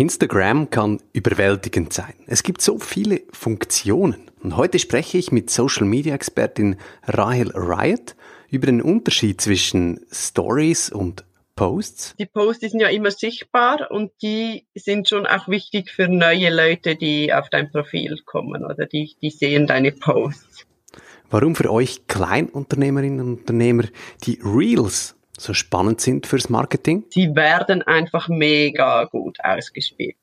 Instagram kann überwältigend sein. Es gibt so viele Funktionen. Und heute spreche ich mit Social Media Expertin Rahel Riot über den Unterschied zwischen Stories und Posts. Die Posts sind ja immer sichtbar und die sind schon auch wichtig für neue Leute, die auf dein Profil kommen oder die, die sehen deine Posts. Warum für euch Kleinunternehmerinnen und Unternehmer die Reels so spannend sind fürs Marketing? Sie werden einfach mega gut ausgespielt.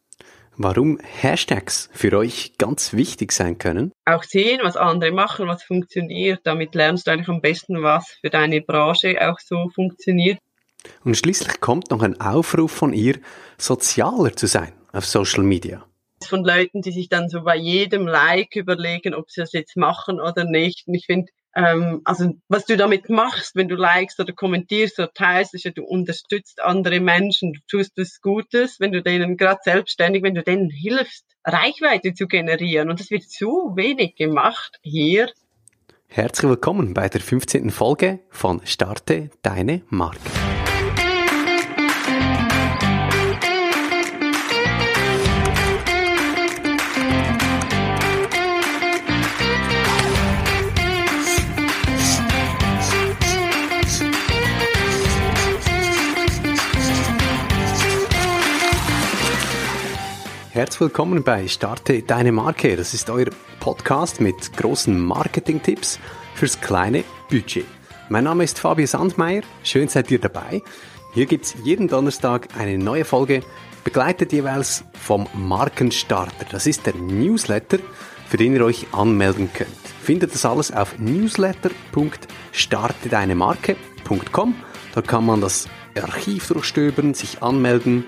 Warum Hashtags für euch ganz wichtig sein können? Auch sehen, was andere machen, was funktioniert. Damit lernst du eigentlich am besten, was für deine Branche auch so funktioniert. Und schließlich kommt noch ein Aufruf von ihr, sozialer zu sein auf Social Media. Von Leuten, die sich dann so bei jedem Like überlegen, ob sie das jetzt machen oder nicht. Und ich finde, ähm, also was du damit machst, wenn du likest oder kommentierst oder teilst, ist ja, du unterstützt andere Menschen, du tust was Gutes, wenn du denen gerade selbstständig, wenn du denen hilfst, Reichweite zu generieren. Und das wird so wenig gemacht hier. Herzlich willkommen bei der 15. Folge von Starte deine Marke. Herzlich willkommen bei Starte deine Marke. Das ist euer Podcast mit großen Marketing-Tipps fürs kleine Budget. Mein Name ist Fabio Sandmeier. Schön seid ihr dabei. Hier gibt's jeden Donnerstag eine neue Folge, begleitet jeweils vom Markenstarter. Das ist der Newsletter, für den ihr euch anmelden könnt. Findet das alles auf newsletter.startedeinemarke.com. Da kann man das Archiv durchstöbern, sich anmelden,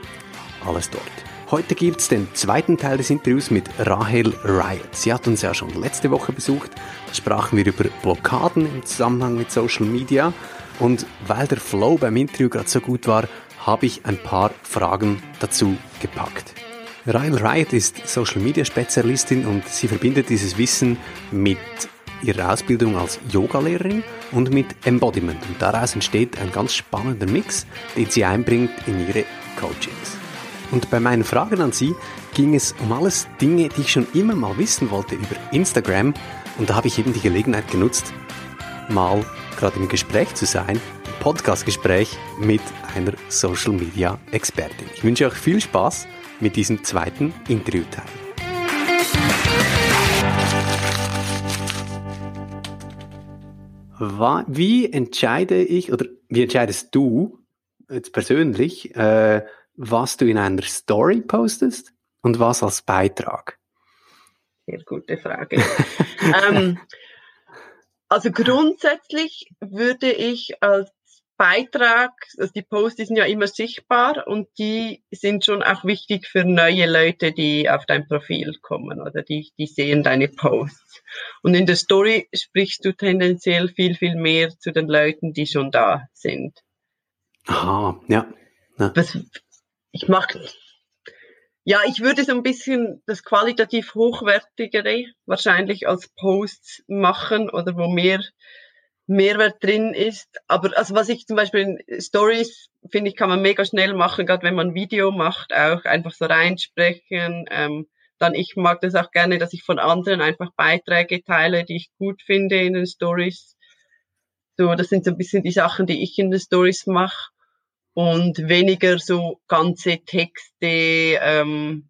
alles dort. Heute gibt's den zweiten Teil des Interviews mit Rahel Riot. Sie hat uns ja schon letzte Woche besucht. Da sprachen wir über Blockaden im Zusammenhang mit Social Media. Und weil der Flow beim Interview gerade so gut war, habe ich ein paar Fragen dazu gepackt. Rahel Riot ist Social Media Spezialistin und sie verbindet dieses Wissen mit ihrer Ausbildung als Yogalehrerin und mit Embodiment. Und daraus entsteht ein ganz spannender Mix, den sie einbringt in ihre Coachings. Und bei meinen Fragen an Sie ging es um alles Dinge, die ich schon immer mal wissen wollte über Instagram. Und da habe ich eben die Gelegenheit genutzt, mal gerade im Gespräch zu sein, ein Podcastgespräch mit einer Social Media Expertin. Ich wünsche euch viel Spaß mit diesem zweiten Interviewteil. Wie entscheide ich oder wie entscheidest du jetzt persönlich, äh, was du in einer Story postest und was als Beitrag? Sehr gute Frage. ähm, also grundsätzlich würde ich als Beitrag, also die Posts sind ja immer sichtbar und die sind schon auch wichtig für neue Leute, die auf dein Profil kommen oder die, die sehen deine Posts. Und in der Story sprichst du tendenziell viel, viel mehr zu den Leuten, die schon da sind. Aha, ja. ja. Was ich mache, ja, ich würde so ein bisschen das qualitativ hochwertigere wahrscheinlich als Posts machen oder wo mehr Mehrwert drin ist. Aber also was ich zum Beispiel in Stories finde ich, kann man mega schnell machen, gerade wenn man Video macht, auch einfach so reinsprechen. Ähm, dann ich mag das auch gerne, dass ich von anderen einfach Beiträge teile, die ich gut finde in den Stories. So, das sind so ein bisschen die Sachen, die ich in den Stories mache und weniger so ganze Texte ähm,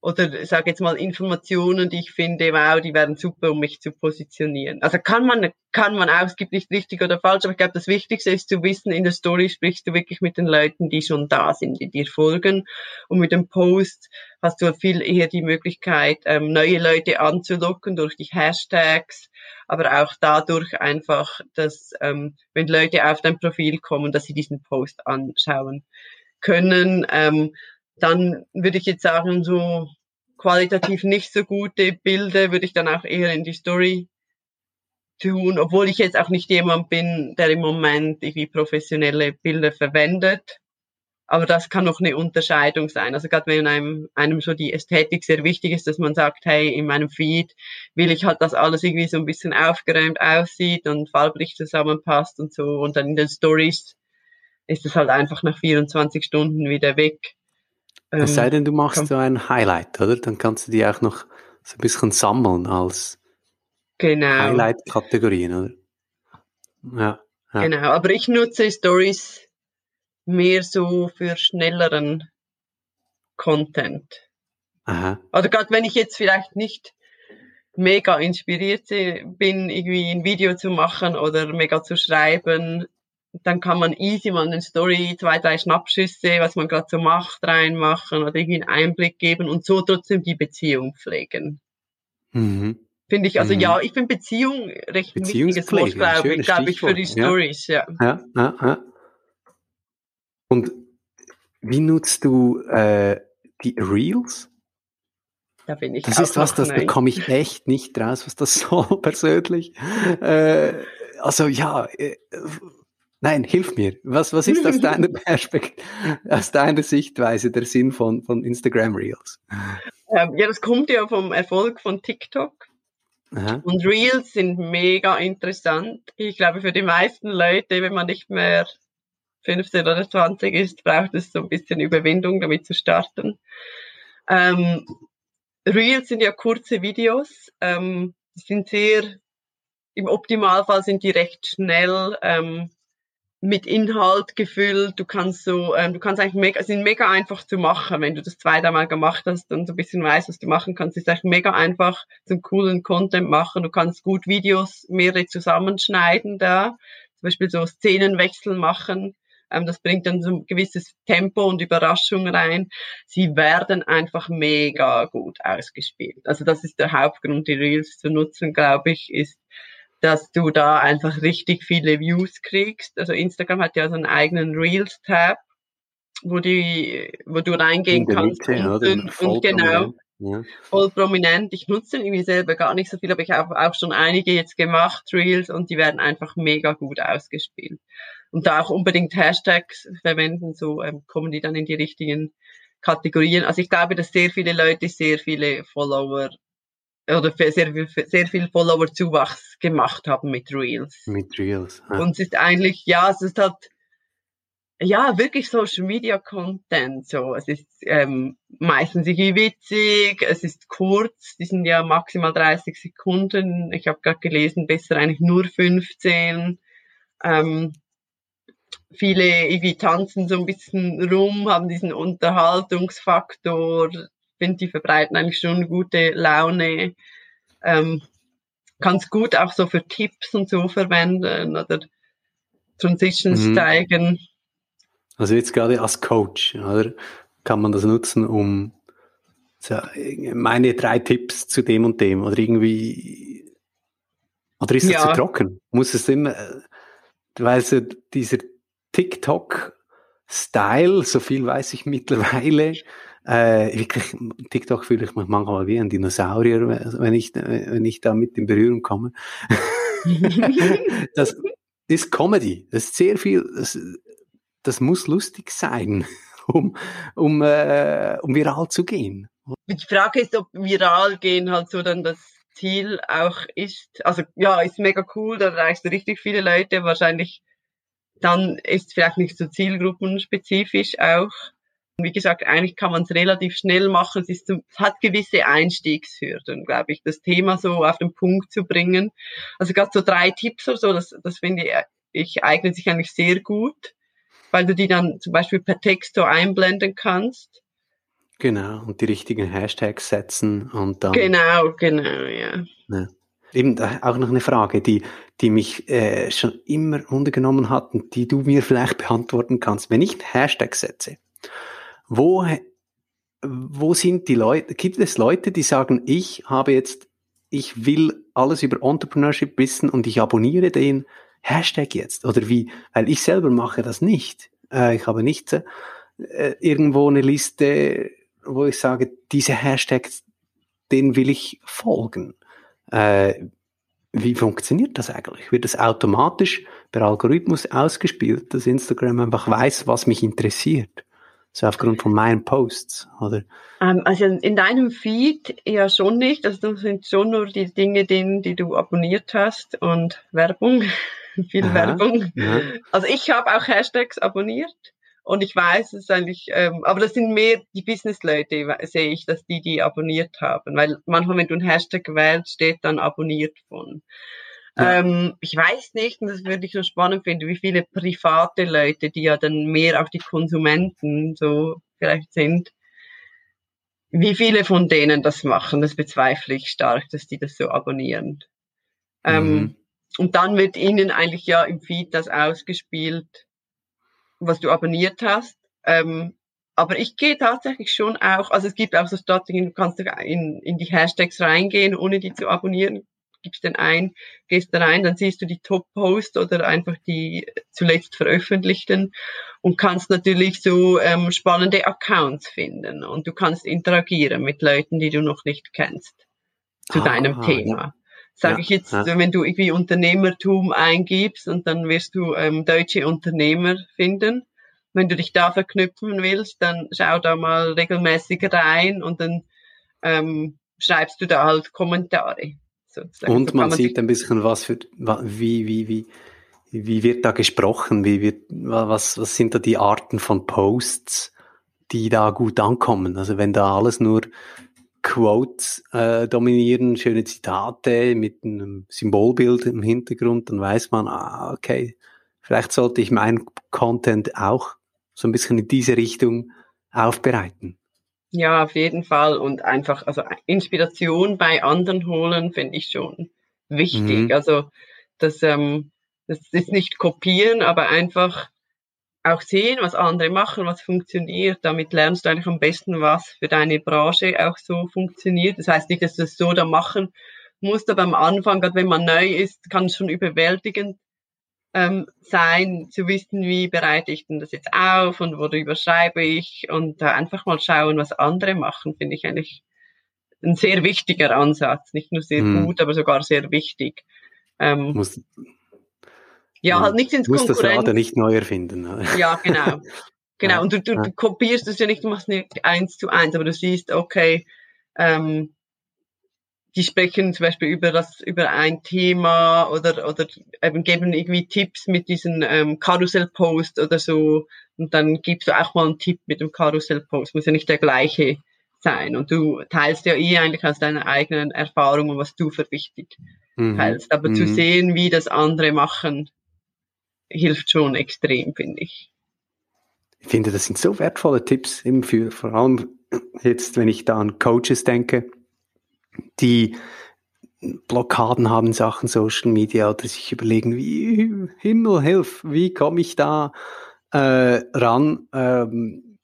oder sage jetzt mal Informationen, die ich finde, wow, die wären super, um mich zu positionieren. Also kann man kann man auch, es gibt nicht richtig oder falsch, aber ich glaube, das Wichtigste ist zu wissen, in der Story sprichst du wirklich mit den Leuten, die schon da sind, die dir folgen. Und mit dem Post hast du viel eher die Möglichkeit, ähm, neue Leute anzulocken durch die Hashtags, aber auch dadurch einfach, dass ähm, wenn Leute auf dein Profil kommen, dass sie diesen Post anschauen können. Ähm, dann würde ich jetzt sagen, so qualitativ nicht so gute Bilder würde ich dann auch eher in die Story tun, obwohl ich jetzt auch nicht jemand bin, der im Moment irgendwie professionelle Bilder verwendet. Aber das kann noch eine Unterscheidung sein. Also gerade wenn einem, einem so die Ästhetik sehr wichtig ist, dass man sagt, hey, in meinem Feed will ich halt, dass alles irgendwie so ein bisschen aufgeräumt aussieht und farblich zusammenpasst und so. Und dann in den Stories ist es halt einfach nach 24 Stunden wieder weg. Ähm, es sei denn, du machst so ein Highlight, oder? Dann kannst du die auch noch so ein bisschen sammeln als genau. Highlight-Kategorien, oder? Ja, ja. Genau, aber ich nutze Stories mehr so für schnelleren Content. Aha. Oder gerade wenn ich jetzt vielleicht nicht mega inspiriert bin, irgendwie ein Video zu machen oder mega zu schreiben, dann kann man easy mal eine Story, zwei, drei Schnappschüsse, was man gerade so macht, reinmachen oder irgendwie einen Einblick geben und so trotzdem die Beziehung pflegen. Mhm. Finde ich, also mhm. ja, ich finde Beziehung recht ein wichtiges Wort, glaube ich, glaube ich, für die Stories, ja. ja. ja, ja. Und wie nutzt du äh, die Reels? Da bin ich Das ist was, das nein. bekomme ich echt nicht raus, was das soll persönlich. Äh, also ja, äh, nein, hilf mir. Was, was ist aus deiner Perspektive, aus deiner Sichtweise der Sinn von, von Instagram Reels? Ähm, ja, das kommt ja vom Erfolg von TikTok. Aha. Und Reels sind mega interessant. Ich glaube, für die meisten Leute, wenn man nicht mehr 15 oder 20 ist, braucht es so ein bisschen Überwindung, damit zu starten. Ähm, Reels sind ja kurze Videos. Ähm, sind sehr, im Optimalfall sind die recht schnell ähm, mit Inhalt gefüllt. Du kannst so, ähm, du kannst eigentlich mega, sind mega einfach zu machen, wenn du das zweimal gemacht hast und so ein bisschen weißt, was du machen kannst. ist eigentlich mega einfach zum coolen Content machen. Du kannst gut Videos mehrere zusammenschneiden da, zum Beispiel so Szenenwechsel machen. Ähm, das bringt dann so ein gewisses Tempo und Überraschung rein. Sie werden einfach mega gut ausgespielt. Also das ist der Hauptgrund, die Reels zu nutzen, glaube ich, ist, dass du da einfach richtig viele Views kriegst. Also Instagram hat ja so einen eigenen Reels-Tab, wo die, wo du reingehen kannst Mitte, und, und, und genau. Ja. Voll prominent. Ich nutze den irgendwie selber gar nicht so viel, aber ich habe auch schon einige jetzt gemacht, Reels, und die werden einfach mega gut ausgespielt. Und da auch unbedingt Hashtags verwenden, so ähm, kommen die dann in die richtigen Kategorien. Also ich glaube, dass sehr viele Leute sehr viele Follower oder sehr viel, sehr viel Follower-Zuwachs gemacht haben mit Reels. Mit Reels. Ja. Und es ist eigentlich, ja, es ist halt, ja, wirklich Social Media Content. So, es ist ähm, meistens irgendwie witzig, es ist kurz, die sind ja maximal 30 Sekunden. Ich habe gerade gelesen, besser eigentlich nur 15. Ähm, viele irgendwie tanzen so ein bisschen rum, haben diesen Unterhaltungsfaktor, finde, die verbreiten eigentlich schon gute Laune. Ähm, kannst gut auch so für Tipps und so verwenden oder Transitions mhm. zeigen. Also jetzt gerade als Coach, oder? Kann man das nutzen, um meine drei Tipps zu dem und dem oder irgendwie oder ist das ja. zu trocken? Muss es immer, weil so dieser TikTok-Style, so viel weiß ich mittlerweile, äh, wirklich, TikTok fühle ich mich manchmal wie ein Dinosaurier, wenn ich, wenn ich da mit in Berührung komme. das ist Comedy. Das ist sehr viel, das, das muss lustig sein, um, um, äh, um viral zu gehen. Die Frage ist, ob viral gehen halt so dann das Ziel auch ist. Also ja, ist mega cool, da erreichst du richtig viele Leute, wahrscheinlich dann ist es vielleicht nicht so zielgruppenspezifisch auch. Wie gesagt, eigentlich kann man es relativ schnell machen. Es, ist, es hat gewisse Einstiegshürden, glaube ich, das Thema so auf den Punkt zu bringen. Also gerade so drei Tipps oder so, das, das finde ich, eignet sich eigentlich sehr gut, weil du die dann zum Beispiel per Text so einblenden kannst. Genau, und die richtigen Hashtags setzen und dann. Genau, genau, ja. ja. Eben auch noch eine Frage, die, die mich äh, schon immer untergenommen hat und die du mir vielleicht beantworten kannst. Wenn ich Hashtags setze, wo, wo sind die Leute, gibt es Leute, die sagen, ich habe jetzt, ich will alles über Entrepreneurship wissen und ich abonniere den Hashtag jetzt? Oder wie? Weil ich selber mache das nicht. Äh, ich habe nicht äh, irgendwo eine Liste, wo ich sage, diese Hashtags, den will ich folgen. Äh, wie funktioniert das eigentlich? Wird das automatisch per Algorithmus ausgespielt, dass Instagram einfach weiß, was mich interessiert? So aufgrund von meinen Posts, oder? Ähm, also in deinem Feed ja schon nicht. Also das sind schon nur die Dinge, die, die du abonniert hast und Werbung, viel Aha, Werbung. Ja. Also ich habe auch Hashtags abonniert Und ich weiß es eigentlich, ähm, aber das sind mehr die Business-Leute, sehe ich, dass die die abonniert haben. Weil manchmal, wenn du einen Hashtag wählst, steht dann abonniert von. Ja. Ähm, ich weiß nicht, und das würde ich so spannend finden, wie viele private Leute, die ja dann mehr auch die Konsumenten so vielleicht sind, wie viele von denen das machen, das bezweifle ich stark, dass die das so abonnieren. Ähm, mhm. Ähm, und dann wird ihnen eigentlich ja im Feed das ausgespielt, was du abonniert hast. Ähm, aber ich gehe tatsächlich schon auch, also es gibt auch so Strategien, du kannst in, in die Hashtags reingehen, ohne die zu abonnieren, gibst den ein, gehst da rein, dann siehst du die Top-Posts oder einfach die zuletzt veröffentlichten und kannst natürlich so ähm, spannende Accounts finden und du kannst interagieren mit Leuten, die du noch nicht kennst zu ah, deinem Thema. Ja. Sage ja, ich jetzt, ja. wenn du irgendwie Unternehmertum eingibst und dann wirst du ähm, deutsche Unternehmer finden. Wenn du dich da verknüpfen willst, dann schau da mal regelmäßig rein und dann ähm, schreibst du da halt Kommentare. Sozusagen. Und man, man sieht ein bisschen, was für, wie, wie, wie, wie wird da gesprochen, wie wird, was, was sind da die Arten von Posts, die da gut ankommen. Also wenn da alles nur Quotes äh, dominieren, schöne Zitate mit einem Symbolbild im Hintergrund, dann weiß man, ah, okay, vielleicht sollte ich meinen Content auch so ein bisschen in diese Richtung aufbereiten. Ja, auf jeden Fall. Und einfach, also Inspiration bei anderen holen, finde ich schon wichtig. Mhm. Also das, ähm, das ist nicht kopieren, aber einfach auch sehen, was andere machen, was funktioniert. Damit lernst du eigentlich am besten, was für deine Branche auch so funktioniert. Das heißt nicht, dass du es so da machen musst, aber am Anfang, gerade wenn man neu ist, kann es schon überwältigend ähm, sein, zu wissen, wie bereite ich denn das jetzt auf und worüber schreibe ich und da einfach mal schauen, was andere machen, finde ich eigentlich ein sehr wichtiger Ansatz. Nicht nur sehr hm. gut, aber sogar sehr wichtig. Ähm, Muss, ja, halt nicht ins Konkurrenz. Du musst das Rad nicht neu erfinden. Ne? Ja, genau. Genau. Ja, und du, du, ja. du kopierst es ja nicht, du machst nicht eins zu eins, aber du siehst, okay, ähm, die sprechen zum Beispiel über das, über ein Thema oder, oder eben geben irgendwie Tipps mit diesen ähm, Karussell-Post oder so. Und dann gibst du auch mal einen Tipp mit dem Karussell-Post. Muss ja nicht der gleiche sein. Und du teilst ja eh eigentlich aus deiner eigenen Erfahrung und was du für wichtig mhm. teilst. Aber mhm. zu sehen, wie das andere machen, hilft schon extrem, finde ich. Ich finde, das sind so wertvolle Tipps, eben für, vor allem jetzt, wenn ich da an Coaches denke, die Blockaden haben Sachen Social Media oder sich überlegen, wie Himmel, hilf, wie komme ich da äh, ran? Ähm,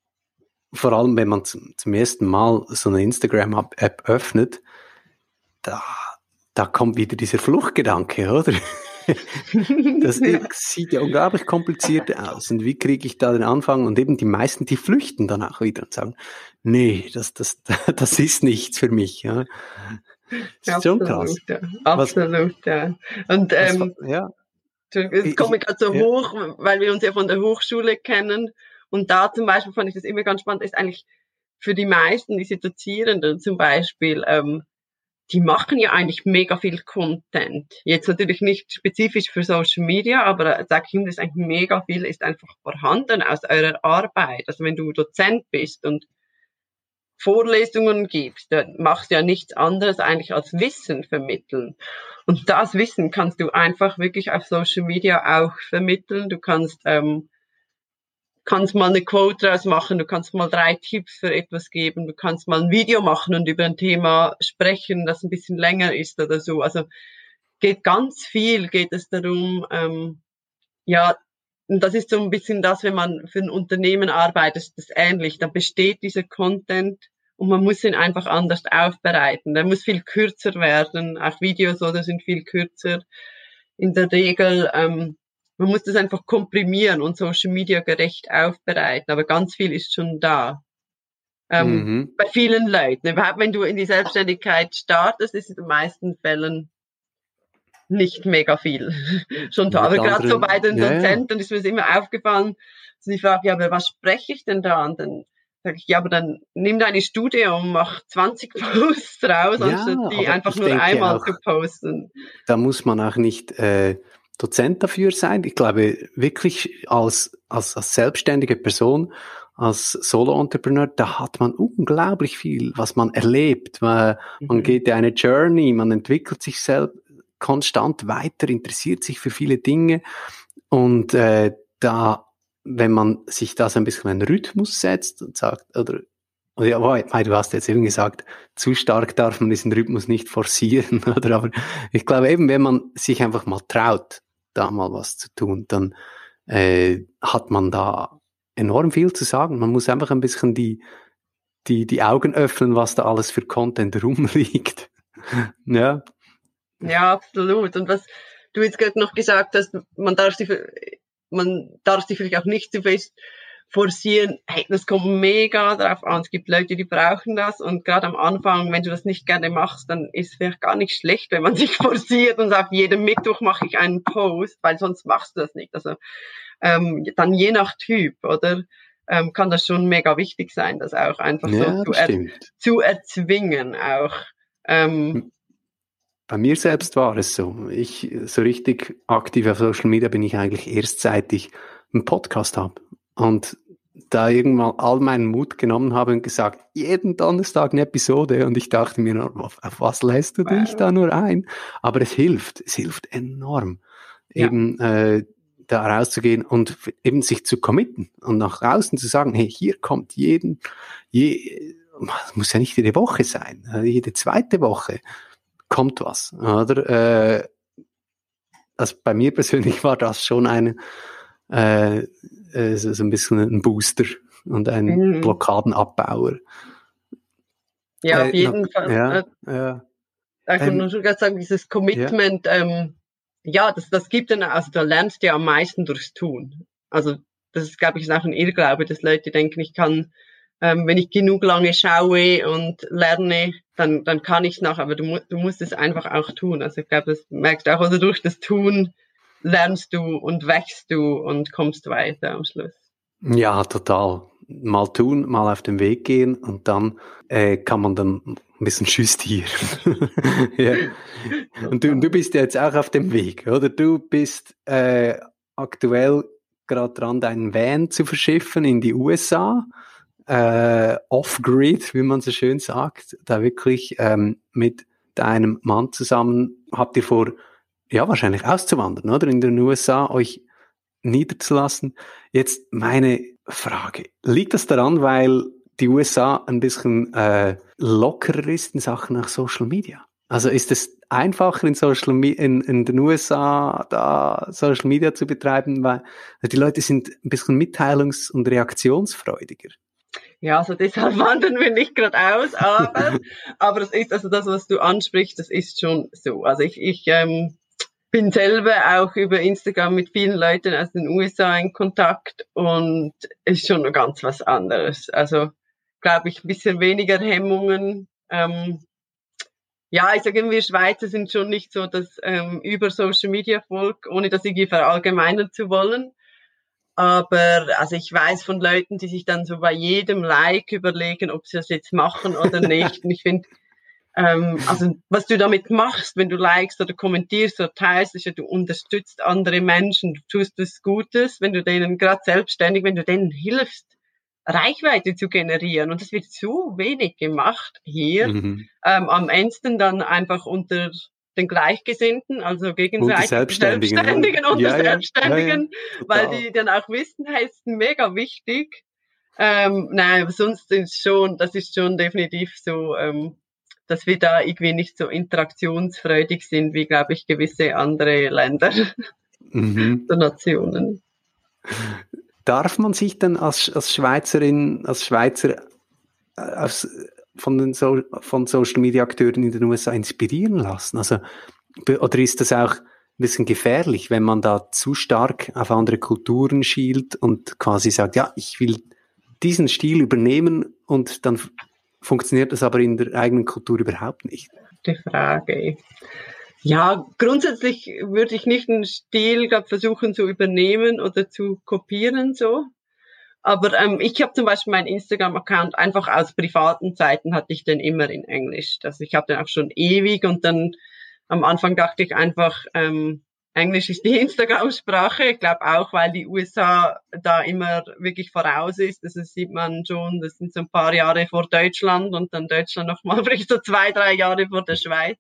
vor allem, wenn man zum, zum ersten Mal so eine Instagram-App öffnet, da, da kommt wieder dieser Fluchtgedanke, oder? Das sieht ja unglaublich kompliziert aus. Und wie kriege ich da den Anfang? Und eben die meisten, die flüchten dann auch wieder und sagen, nee, das, das, das ist nichts für mich. Ja. Das ist schon krass. Ja. Absolut, was, ja. Und ähm, was, ja. Jetzt komme ich gerade so ja. hoch, weil wir uns ja von der Hochschule kennen. Und da zum Beispiel fand ich das immer ganz spannend, ist eigentlich für die meisten, diese Dozierenden zum Beispiel, ähm, die machen ja eigentlich mega viel Content. Jetzt natürlich nicht spezifisch für Social Media, aber äh, sag ich ihm, das eigentlich mega viel, ist einfach vorhanden aus eurer Arbeit. Also wenn du Dozent bist und Vorlesungen gibst, dann machst du ja nichts anderes eigentlich als Wissen vermitteln. Und das Wissen kannst du einfach wirklich auf Social Media auch vermitteln. Du kannst ähm, kannst mal eine Quote draus machen, du kannst mal drei Tipps für etwas geben, du kannst mal ein Video machen und über ein Thema sprechen, das ein bisschen länger ist oder so. Also geht ganz viel, geht es darum, ähm, ja, und das ist so ein bisschen das, wenn man für ein Unternehmen arbeitet, ist das ähnlich. Da besteht dieser Content und man muss ihn einfach anders aufbereiten. Der muss viel kürzer werden. Auch Videos oder sind viel kürzer. In der Regel ähm, man muss das einfach komprimieren und Social Media gerecht aufbereiten, aber ganz viel ist schon da. Ähm, mhm. Bei vielen Leuten. Überhaupt wenn du in die Selbstständigkeit startest, ist es in den meisten Fällen nicht mega viel schon da. aber gerade so bei den Dozenten ja. ist mir das immer aufgefallen, dass ich frage, ja, aber was spreche ich denn da? Und dann sage ich, ja, aber dann nimm deine Studie und mach 20 Posts raus, ja, anstatt die einfach nur einmal auch, zu posten. Da muss man auch nicht äh, Dozent dafür sein. Ich glaube, wirklich als, als, als selbstständige Person, als Solo-Entrepreneur, da hat man unglaublich viel, was man erlebt. Man, mhm. man geht eine Journey, man entwickelt sich selbst konstant weiter, interessiert sich für viele Dinge und äh, da, wenn man sich da so ein bisschen einen Rhythmus setzt und sagt, oder ja, weil du hast jetzt eben gesagt, zu stark darf man diesen Rhythmus nicht forcieren, oder? Aber ich glaube eben, wenn man sich einfach mal traut, da mal was zu tun, dann äh, hat man da enorm viel zu sagen. Man muss einfach ein bisschen die, die, die Augen öffnen, was da alles für Content rumliegt. ja. Ja, absolut. Und was du jetzt gerade noch gesagt hast, man darf sich, man darf sich vielleicht auch nicht zu fest forcieren, hey, das kommt mega drauf an. Es gibt Leute, die brauchen das und gerade am Anfang, wenn du das nicht gerne machst, dann ist es vielleicht gar nicht schlecht, wenn man sich forciert und sagt, jeden Mittwoch mache ich einen Post, weil sonst machst du das nicht. Also ähm, dann je nach Typ, oder? Ähm, kann das schon mega wichtig sein, das auch einfach ja, so zu, er zu, erzwingen auch. Ähm, bei mir selbst war es so. Ich, so richtig aktiv auf Social Media bin ich eigentlich erst seit ich einen Podcast habe. Und da irgendwann all meinen Mut genommen habe und gesagt, jeden Donnerstag eine Episode. Und ich dachte mir, auf, auf was lässt du dich da nur ein? Aber es hilft, es hilft enorm, ja. eben äh, da rauszugehen und eben sich zu committen und nach außen zu sagen, hey, hier kommt jeden, je, muss ja nicht jede Woche sein, äh, jede zweite Woche kommt was, oder? Äh, also bei mir persönlich war das schon eine, äh, äh, so, so ein bisschen ein Booster und ein mhm. Blockadenabbauer. Ja, auf äh, jeden na, Fall. Ja, äh, ja. Ich ähm, nur schon gerade sagen, dieses Commitment, ja, ähm, ja das, das gibt dann, also da lernst du ja am meisten durchs Tun. Also das ist, glaube ich, auch ein Irrglaube, dass Leute denken, ich kann, ähm, wenn ich genug lange schaue und lerne, dann, dann kann ich es noch, aber du, du musst es einfach auch tun. Also ich glaube, das merkst du auch, also durch das Tun lernst du und wächst du und kommst weiter am Schluss. Ja, total. Mal tun, mal auf den Weg gehen und dann äh, kann man dann ein bisschen justieren. ja. und, du, und du bist jetzt auch auf dem Weg, oder? Du bist äh, aktuell gerade dran, deinen Van zu verschiffen in die USA. Äh, off-grid, wie man so schön sagt, da wirklich ähm, mit deinem Mann zusammen habt ihr vor ja, wahrscheinlich auszuwandern, oder? In den USA euch niederzulassen. Jetzt meine Frage. Liegt das daran, weil die USA ein bisschen äh, lockerer ist in Sachen nach Social Media? Also ist es einfacher in Social in, in den USA da Social Media zu betreiben, weil die Leute sind ein bisschen mitteilungs- und reaktionsfreudiger. Ja, also deshalb wandern wir nicht gerade aus, aber, aber es ist also das, was du ansprichst, das ist schon so. Also ich, ich ähm, bin selber auch über Instagram mit vielen Leuten aus den USA in Kontakt und ist schon ganz was anderes. Also glaube ich, ein bisschen weniger Hemmungen. Ähm, ja, ich sage immer, wir Schweizer sind schon nicht so das ähm, über Social Media Volk, ohne das irgendwie verallgemeinern zu wollen. Aber also ich weiß von Leuten, die sich dann so bei jedem Like überlegen, ob sie das jetzt machen oder nicht. Und ich finde, ähm, also was du damit machst, wenn du likest oder kommentierst oder teilst, ist ja, du unterstützt andere Menschen, du tust was Gutes, wenn du denen gerade selbstständig, wenn du denen hilfst, Reichweite zu generieren. Und das wird so wenig gemacht hier. Mhm. Ähm, am Ende dann einfach unter den Gleichgesinnten, also gegenseitig Selbstständigen, Selbstständigen und ja, Selbstständigen, ja, ja, weil die dann auch wissen, hey, ist mega wichtig. Ähm, nein, sonst ist schon, das ist schon definitiv so, ähm, dass wir da irgendwie nicht so interaktionsfreudig sind wie, glaube ich, gewisse andere Länder mhm. oder Nationen. Darf man sich dann als, als Schweizerin, als Schweizer äh, aus, von den so, von Social Media Akteuren in den USA inspirieren lassen? Also, oder ist das auch ein bisschen gefährlich, wenn man da zu stark auf andere Kulturen schielt und quasi sagt, ja, ich will diesen Stil übernehmen und dann funktioniert das aber in der eigenen Kultur überhaupt nicht? Die Frage. Ja, grundsätzlich würde ich nicht einen Stil glaub, versuchen zu übernehmen oder zu kopieren so. Aber ähm, ich habe zum Beispiel meinen Instagram-Account einfach aus privaten Zeiten hatte ich den immer in Englisch. Also ich habe den auch schon ewig und dann am Anfang dachte ich einfach, ähm, Englisch ist die Instagram-Sprache. Ich glaube auch, weil die USA da immer wirklich voraus ist. Das sieht man schon, das sind so ein paar Jahre vor Deutschland und dann Deutschland nochmal vielleicht so zwei, drei Jahre vor der Schweiz.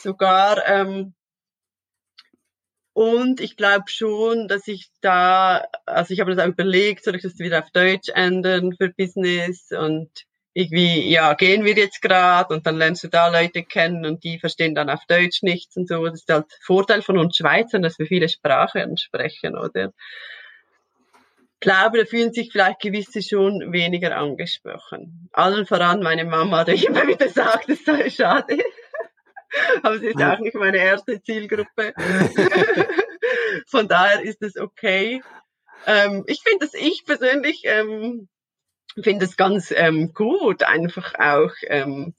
Sogar, ähm, und ich glaube schon, dass ich da, also ich habe das auch überlegt, soll ich das wieder auf Deutsch ändern für Business und irgendwie, ja, gehen wir jetzt gerade und dann lernst du da Leute kennen und die verstehen dann auf Deutsch nichts und so. Das ist halt Vorteil von uns Schweizern, dass wir viele Sprachen sprechen, oder? Ich glaube, da fühlen sich vielleicht gewisse schon weniger angesprochen. Allen voran meine Mama, die immer wieder sagt, es sei schade. Aber sie ist ja auch nicht meine erste Zielgruppe. Von daher ist es okay. Ähm, ich finde, dass ich persönlich ähm, finde es ganz ähm, gut, einfach auch, ähm,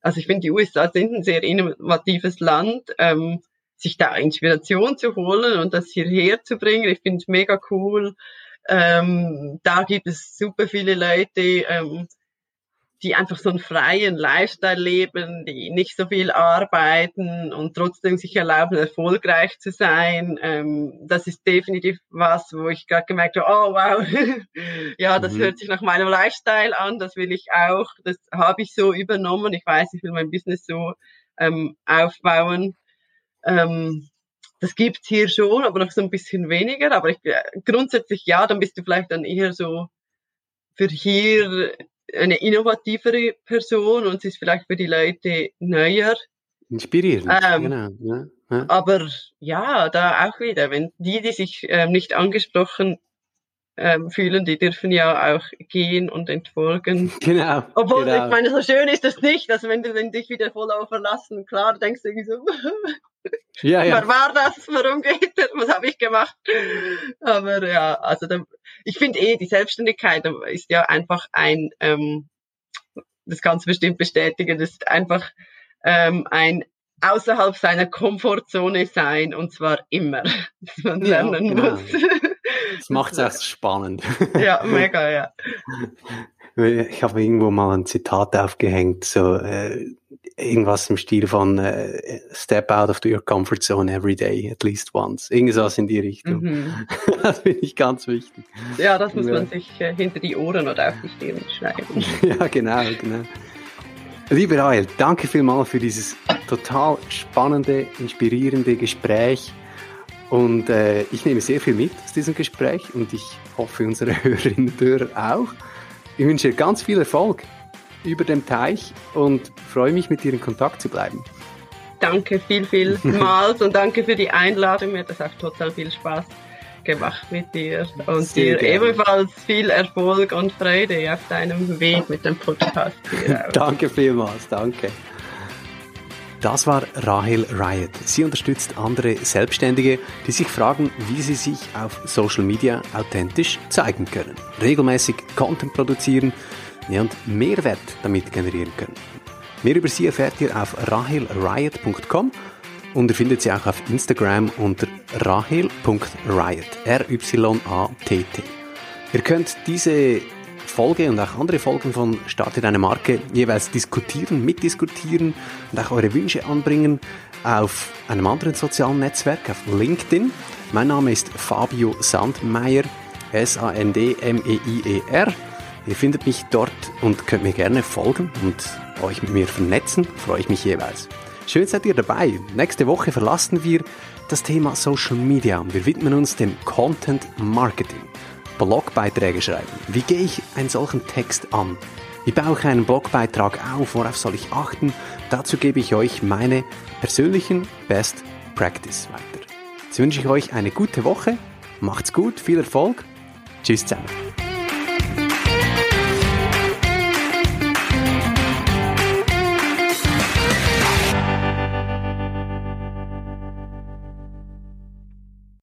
also ich finde, die USA sind ein sehr innovatives Land, ähm, sich da Inspiration zu holen und das hierher zu bringen. Ich finde es mega cool. Ähm, da gibt es super viele Leute, ähm, die einfach so einen freien Lifestyle leben, die nicht so viel arbeiten und trotzdem sich erlauben, erfolgreich zu sein. Ähm, das ist definitiv was, wo ich gerade gemerkt habe, oh wow, ja, das mhm. hört sich nach meinem Lifestyle an, das will ich auch, das habe ich so übernommen. Ich weiß, ich will mein Business so ähm, aufbauen. Ähm, das gibt's hier schon, aber noch so ein bisschen weniger. Aber ich, äh, grundsätzlich ja, dann bist du vielleicht dann eher so für hier eine innovativere Person und sie ist vielleicht für die Leute neuer. Inspirierend, ähm, genau. Ja, ja. Aber ja, da auch wieder, wenn die, die sich ähm, nicht angesprochen ähm, fühlen, die dürfen ja auch gehen und entfolgen. Genau. Obwohl, genau. ich meine, so schön ist das nicht, dass wenn du wenn dich wieder voll verlassen, klar denkst du irgendwie so, ja, ja. wer war das, warum geht das, was habe ich gemacht? Aber ja, also da, ich finde eh, die Selbstständigkeit ist ja einfach ein, ähm, das kannst du bestimmt bestätigen, das ist einfach ähm, ein außerhalb seiner Komfortzone sein und zwar immer, dass man lernen ja, genau. muss. Das macht es auch spannend. Ja, mega, ja. Ich habe irgendwo mal ein Zitat aufgehängt, so äh, irgendwas im Stil von äh, Step out of your comfort zone every day, at least once. Irgendwas in die Richtung. Mhm. das finde ich ganz wichtig. Ja, das muss ja. man sich äh, hinter die Ohren oder auf die Stirn schreiben. ja, genau, genau. Liebe Rael, danke vielmals für dieses total spannende, inspirierende Gespräch. Und äh, ich nehme sehr viel mit aus diesem Gespräch und ich hoffe, unsere Hörerinnen und Hörer auch. Ich wünsche dir ganz viel Erfolg über dem Teich und freue mich, mit dir in Kontakt zu bleiben. Danke viel, vielmals und danke für die Einladung. Mir hat das auch total viel Spaß gemacht mit dir und Sehr dir gerne. ebenfalls viel Erfolg und Freude auf deinem Weg mit dem Podcast. danke vielmals, danke. Das war Rahel Riot. Sie unterstützt andere Selbstständige, die sich fragen, wie sie sich auf Social Media authentisch zeigen können. Regelmäßig Content produzieren ja, und Mehrwert damit generieren können. Mehr über sie erfährt ihr auf rahelriot.com und ihr findet sie auch auf Instagram unter rahel.riot. R-Y-A-T-T. Ihr könnt diese Folge und auch andere Folgen von Starte deine Marke jeweils diskutieren, mitdiskutieren und auch eure Wünsche anbringen auf einem anderen sozialen Netzwerk, auf LinkedIn. Mein Name ist Fabio Sandmeier, S-A-N-D-M-E-I-E-R. Ihr findet mich dort und könnt mir gerne folgen und euch mit mir vernetzen, freue ich mich jeweils. Schön seid ihr dabei. Nächste Woche verlassen wir das Thema Social Media und wir widmen uns dem Content Marketing. Blogbeiträge schreiben. Wie gehe ich einen solchen Text an? Wie baue ich einen Blogbeitrag auf? Worauf soll ich achten? Dazu gebe ich euch meine persönlichen Best Practice weiter. Jetzt wünsche ich euch eine gute Woche. Macht's gut, viel Erfolg. Tschüss zusammen.